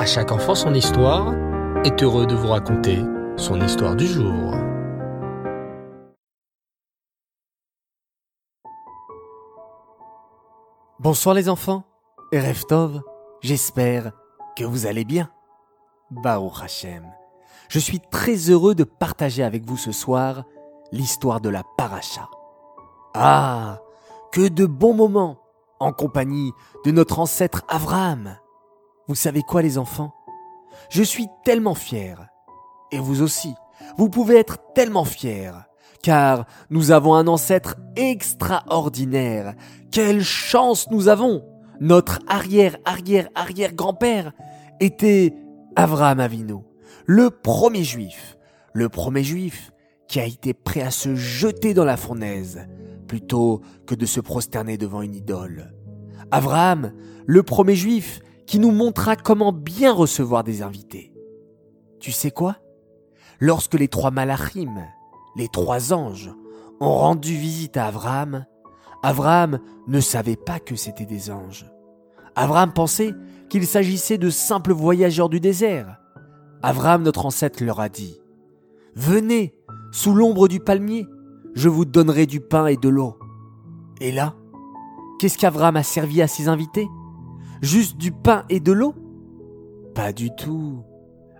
À chaque enfant son histoire est heureux de vous raconter son histoire du jour. Bonsoir les enfants, Reftov, j'espère que vous allez bien. Baruch Hashem, je suis très heureux de partager avec vous ce soir l'histoire de la paracha. Ah, que de bons moments en compagnie de notre ancêtre Abraham. Vous savez quoi les enfants? Je suis tellement fier. Et vous aussi, vous pouvez être tellement fiers. Car nous avons un ancêtre extraordinaire. Quelle chance nous avons Notre arrière-arrière-arrière-grand-père était Abraham Avinu, le premier juif. Le premier juif qui a été prêt à se jeter dans la fournaise plutôt que de se prosterner devant une idole. Abraham, le premier juif, qui nous montra comment bien recevoir des invités. Tu sais quoi? Lorsque les trois malachim, les trois anges, ont rendu visite à Abraham, Abraham ne savait pas que c'était des anges. Abraham pensait qu'il s'agissait de simples voyageurs du désert. Abraham, notre ancêtre, leur a dit Venez sous l'ombre du palmier, je vous donnerai du pain et de l'eau. Et là, qu'est-ce qu'Avram a servi à ses invités? Juste du pain et de l'eau? Pas du tout.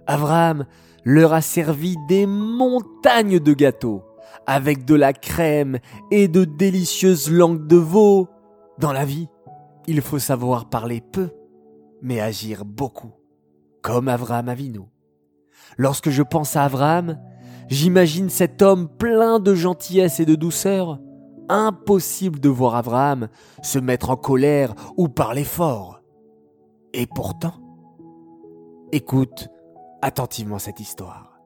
Avram leur a servi des montagnes de gâteaux, avec de la crème et de délicieuses langues de veau. Dans la vie, il faut savoir parler peu, mais agir beaucoup, comme Avram Avinu. Lorsque je pense à Avram, J'imagine cet homme plein de gentillesse et de douceur. Impossible de voir Abraham se mettre en colère ou parler fort. Et pourtant, écoute attentivement cette histoire.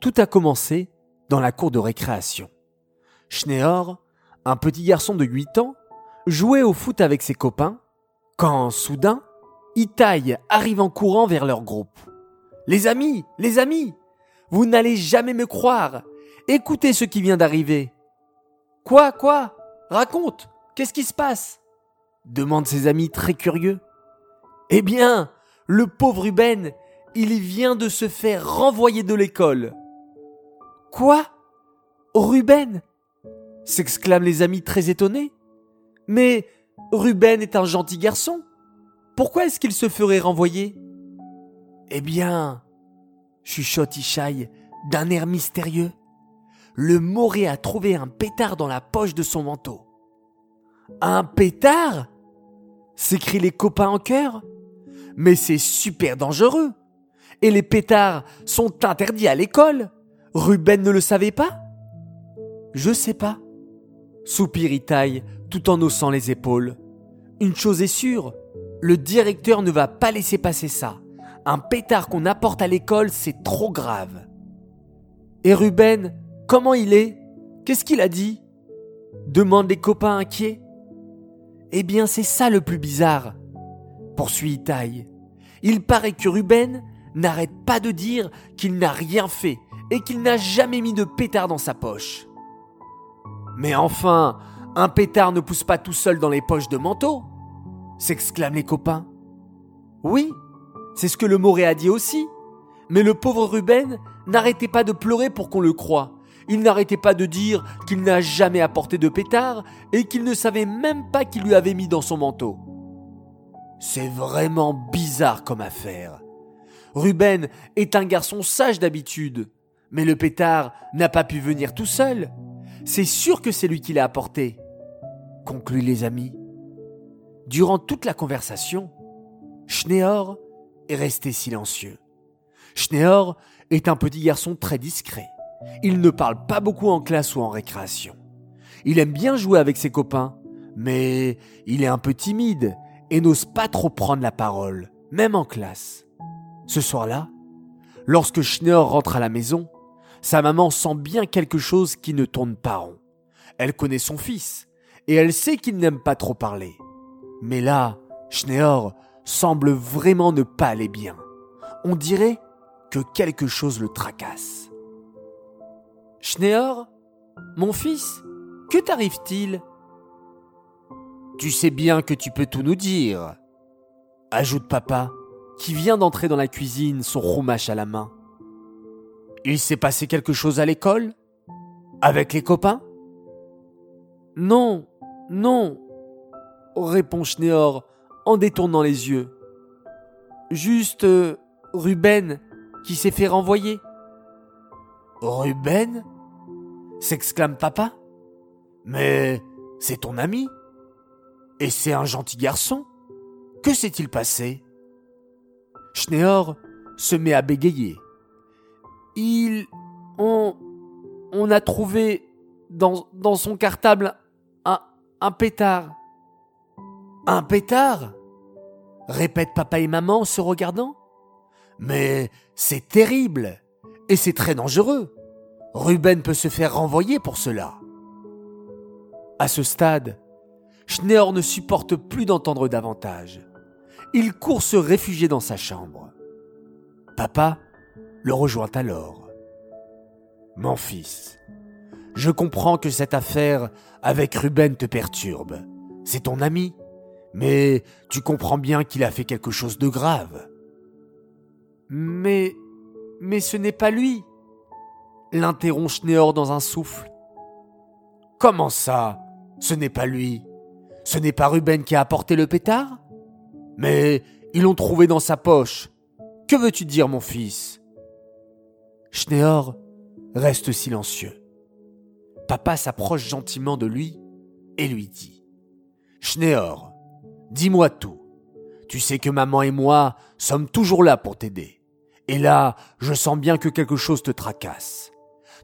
Tout a commencé dans la cour de récréation. Schneor, un petit garçon de 8 ans, jouait au foot avec ses copains quand soudain, Itaï arrive en courant vers leur groupe. Les amis, les amis, vous n'allez jamais me croire. Écoutez ce qui vient d'arriver. Quoi, quoi? Raconte. Qu'est-ce qui se passe? demandent ses amis très curieux. Eh bien, le pauvre Ruben, il vient de se faire renvoyer de l'école. Quoi? Ruben? s'exclament les amis très étonnés. Mais Ruben est un gentil garçon. Pourquoi est-ce qu'il se ferait renvoyer? Eh bien, chuchote Ishaï d'un air mystérieux. Le Moré a trouvé un pétard dans la poche de son manteau. Un pétard? s'écrient les copains en chœur. Mais c'est super dangereux. Et les pétards sont interdits à l'école. Ruben ne le savait pas? Je sais pas. Soupire Itaï tout en haussant les épaules. Une chose est sûre, le directeur ne va pas laisser passer ça. Un pétard qu'on apporte à l'école, c'est trop grave. Et Ruben, comment il est? Qu'est-ce qu'il a dit? Demandent les copains inquiets. Eh bien, c'est ça le plus bizarre, poursuit Itaï. Il paraît que Ruben n'arrête pas de dire qu'il n'a rien fait et qu'il n'a jamais mis de pétard dans sa poche. Mais enfin, un pétard ne pousse pas tout seul dans les poches de manteau s'exclament les copains. Oui, c'est ce que le Moré a dit aussi. Mais le pauvre Ruben n'arrêtait pas de pleurer pour qu'on le croie. Il n'arrêtait pas de dire qu'il n'a jamais apporté de pétard et qu'il ne savait même pas qu'il lui avait mis dans son manteau. C'est vraiment bizarre comme affaire. Ruben est un garçon sage d'habitude, mais le pétard n'a pas pu venir tout seul. C'est sûr que c'est lui qui l'a apporté. Concluent les amis. Durant toute la conversation, Schneor est resté silencieux. Schneor est un petit garçon très discret. Il ne parle pas beaucoup en classe ou en récréation. Il aime bien jouer avec ses copains, mais il est un peu timide et n'ose pas trop prendre la parole, même en classe. Ce soir-là, lorsque Schneor rentre à la maison, sa maman sent bien quelque chose qui ne tourne pas rond. Elle connaît son fils et elle sait qu'il n'aime pas trop parler. Mais là, Schneor semble vraiment ne pas aller bien. On dirait que quelque chose le tracasse. Schneor, mon fils, que t'arrive-t-il? Tu sais bien que tu peux tout nous dire, ajoute papa qui vient d'entrer dans la cuisine, son roumache à la main. Il s'est passé quelque chose à l'école? Avec les copains? Non, non, répond Schneor en détournant les yeux. Juste euh, Ruben qui s'est fait renvoyer. Ruben? s'exclame papa. Mais c'est ton ami? Et c'est un gentil garçon. Que s'est-il passé? Schneor se met à bégayer. Il. On. On a trouvé dans, son cartable un, un pétard. Un pétard? répètent papa et maman en se regardant. Mais c'est terrible et c'est très dangereux. Ruben peut se faire renvoyer pour cela. À ce stade, Schneor ne supporte plus d'entendre davantage. Il court se réfugier dans sa chambre. Papa le rejoint alors. Mon fils, je comprends que cette affaire avec Ruben te perturbe. C'est ton ami, mais tu comprends bien qu'il a fait quelque chose de grave. Mais. Mais ce n'est pas lui l'interrompt Schneor dans un souffle. Comment ça Ce n'est pas lui? Ce n'est pas Ruben qui a apporté le pétard? Mais ils l'ont trouvé dans sa poche. Que veux-tu dire, mon fils? Schneor reste silencieux. Papa s'approche gentiment de lui et lui dit Schneor, dis-moi tout. Tu sais que maman et moi sommes toujours là pour t'aider. Et là, je sens bien que quelque chose te tracasse.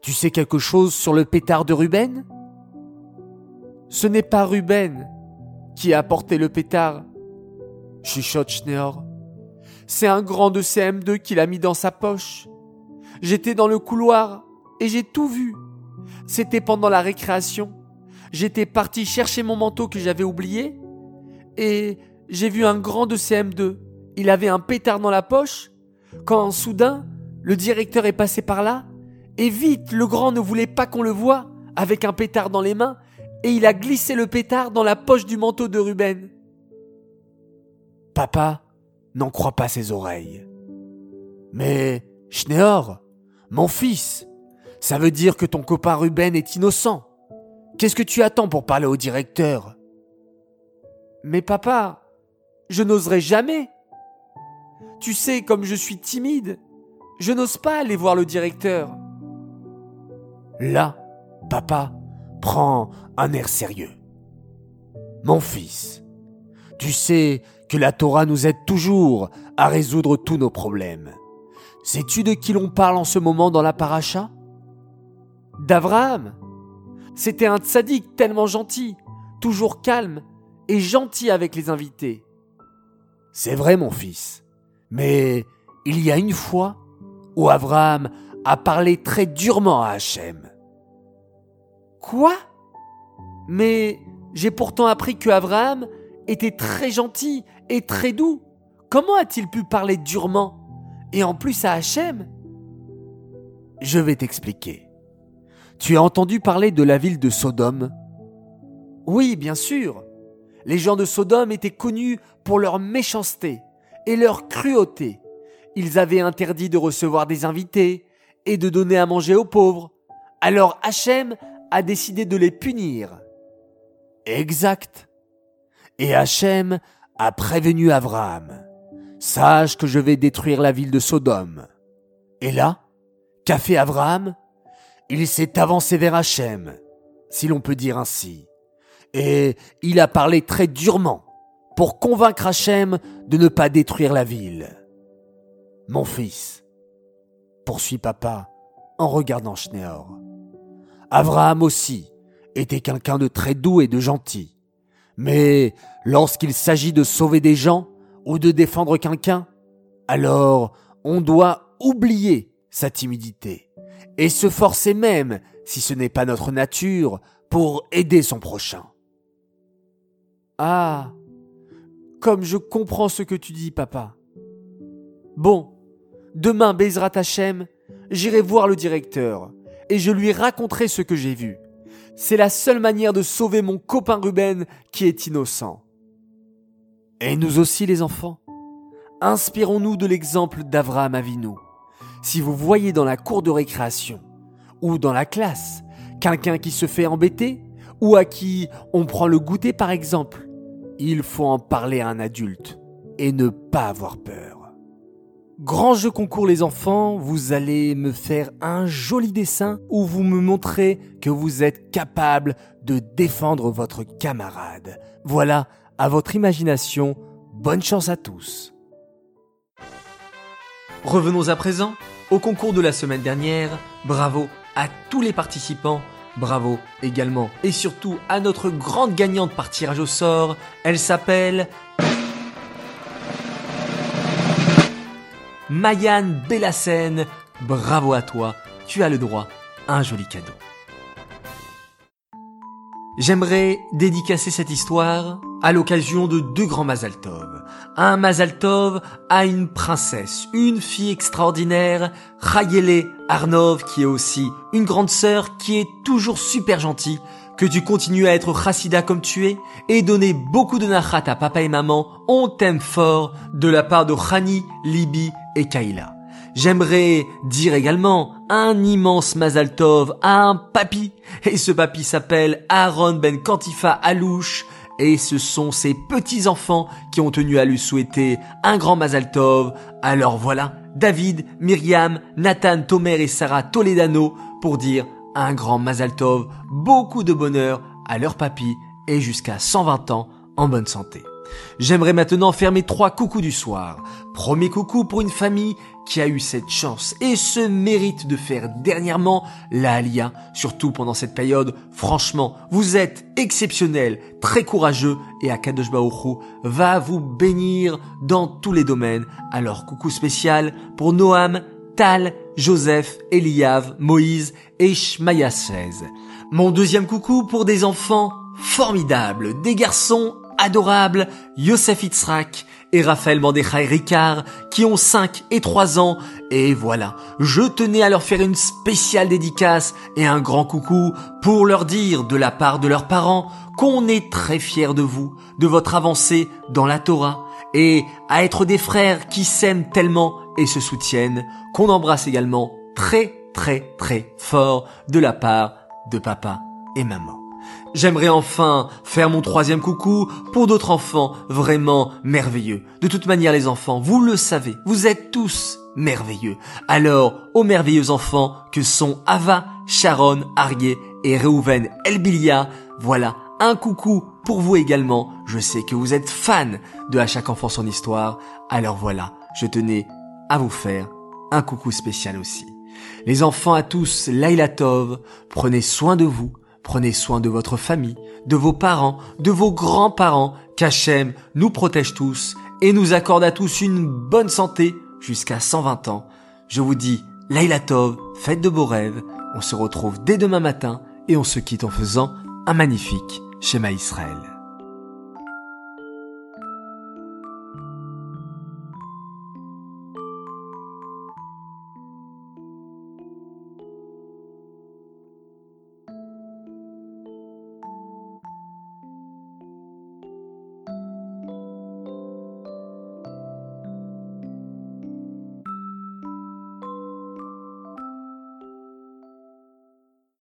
Tu sais quelque chose sur le pétard de Ruben? Ce n'est pas Ruben qui a apporté le pétard, chuchote Schneor. C'est un grand de CM2 qui l'a mis dans sa poche. J'étais dans le couloir et j'ai tout vu. C'était pendant la récréation. J'étais parti chercher mon manteau que j'avais oublié et j'ai vu un grand de CM2. Il avait un pétard dans la poche quand soudain le directeur est passé par là et vite, le grand ne voulait pas qu'on le voie, avec un pétard dans les mains, et il a glissé le pétard dans la poche du manteau de Ruben. Papa n'en croit pas ses oreilles. Mais, Schneor, mon fils, ça veut dire que ton copain Ruben est innocent. Qu'est-ce que tu attends pour parler au directeur? Mais papa, je n'oserais jamais. Tu sais, comme je suis timide, je n'ose pas aller voir le directeur. Là, papa prend un air sérieux. Mon fils, tu sais que la Torah nous aide toujours à résoudre tous nos problèmes. Sais-tu de qui l'on parle en ce moment dans la paracha? D'Abraham. C'était un tzaddik tellement gentil, toujours calme et gentil avec les invités. C'est vrai, mon fils. Mais il y a une fois où Abraham a parlé très durement à Hachem. Quoi? Mais j'ai pourtant appris que Abraham était très gentil et très doux. Comment a-t-il pu parler durement? Et en plus à Hachem? Je vais t'expliquer. Tu as entendu parler de la ville de Sodome? Oui, bien sûr. Les gens de Sodome étaient connus pour leur méchanceté et leur cruauté. Ils avaient interdit de recevoir des invités, et de donner à manger aux pauvres. Alors Hachem a décidé de les punir. Exact. Et Hachem a prévenu Abraham. Sache que je vais détruire la ville de Sodome. Et là, qu'a fait Abraham? Il s'est avancé vers Hachem, si l'on peut dire ainsi. Et il a parlé très durement pour convaincre Hachem de ne pas détruire la ville. Mon fils, poursuit papa en regardant Schneor. Abraham aussi était quelqu'un de très doux et de gentil. Mais lorsqu'il s'agit de sauver des gens ou de défendre quelqu'un, alors on doit oublier sa timidité et se forcer même, si ce n'est pas notre nature, pour aider son prochain. Ah, comme je comprends ce que tu dis, papa. Bon, Demain, Bezrat Hachem, j'irai voir le directeur et je lui raconterai ce que j'ai vu. C'est la seule manière de sauver mon copain Ruben qui est innocent. Et nous aussi les enfants Inspirons-nous de l'exemple d'Avraham Avinu. Si vous voyez dans la cour de récréation ou dans la classe quelqu'un qui se fait embêter ou à qui on prend le goûter par exemple, il faut en parler à un adulte et ne pas avoir peur. Grand jeu concours les enfants, vous allez me faire un joli dessin où vous me montrez que vous êtes capable de défendre votre camarade. Voilà, à votre imagination, bonne chance à tous. Revenons à présent au concours de la semaine dernière. Bravo à tous les participants. Bravo également et surtout à notre grande gagnante par tirage au sort. Elle s'appelle Mayan Bellassène. Bravo à toi, tu as le droit un joli cadeau. J'aimerais dédicacer cette histoire à l'occasion de deux grands Mazaltov. Un Mazaltov à une princesse, une fille extraordinaire, Rayele Arnov, qui est aussi une grande sœur, qui est toujours super gentille, que tu continues à être chassida comme tu es, et donner beaucoup de nachat à papa et maman, on t'aime fort, de la part de Rani, Libi et Kaila. J'aimerais dire également un immense Mazal Tov à un papy. Et ce papy s'appelle Aaron Ben Kantifa Alouche. Et ce sont ses petits-enfants qui ont tenu à lui souhaiter un grand Mazal Tov. Alors voilà, David, Myriam, Nathan, Tomer et Sarah Toledano pour dire un grand Mazal Tov, beaucoup de bonheur à leur papy et jusqu'à 120 ans en bonne santé. J'aimerais maintenant faire mes trois coucous du soir. Premier coucou pour une famille qui a eu cette chance et ce mérite de faire dernièrement la Alia, surtout pendant cette période. Franchement, vous êtes exceptionnel, très courageux et Akadosh va vous bénir dans tous les domaines. Alors coucou spécial pour Noam, Tal, Joseph, Eliav, Moïse et Shmaya Mon deuxième coucou pour des enfants formidables, des garçons adorables, Yosef Itzrak et Raphaël Mandechai Ricard, qui ont 5 et 3 ans. Et voilà, je tenais à leur faire une spéciale dédicace et un grand coucou pour leur dire de la part de leurs parents qu'on est très fiers de vous, de votre avancée dans la Torah, et à être des frères qui s'aiment tellement et se soutiennent, qu'on embrasse également très très très fort de la part de papa et maman. J'aimerais enfin faire mon troisième coucou pour d'autres enfants vraiment merveilleux. De toute manière les enfants, vous le savez, vous êtes tous merveilleux. Alors, aux merveilleux enfants que sont Ava, Sharon, Arié et Reuven Elbilia, voilà un coucou pour vous également. Je sais que vous êtes fan de À chaque enfant son histoire. Alors voilà, je tenais à vous faire un coucou spécial aussi. Les enfants à tous, Laila Tov, prenez soin de vous, Prenez soin de votre famille, de vos parents, de vos grands-parents, qu'Hachem nous protège tous et nous accorde à tous une bonne santé jusqu'à 120 ans. Je vous dis, Laila Tov, faites de beaux rêves. On se retrouve dès demain matin et on se quitte en faisant un magnifique schéma Israël.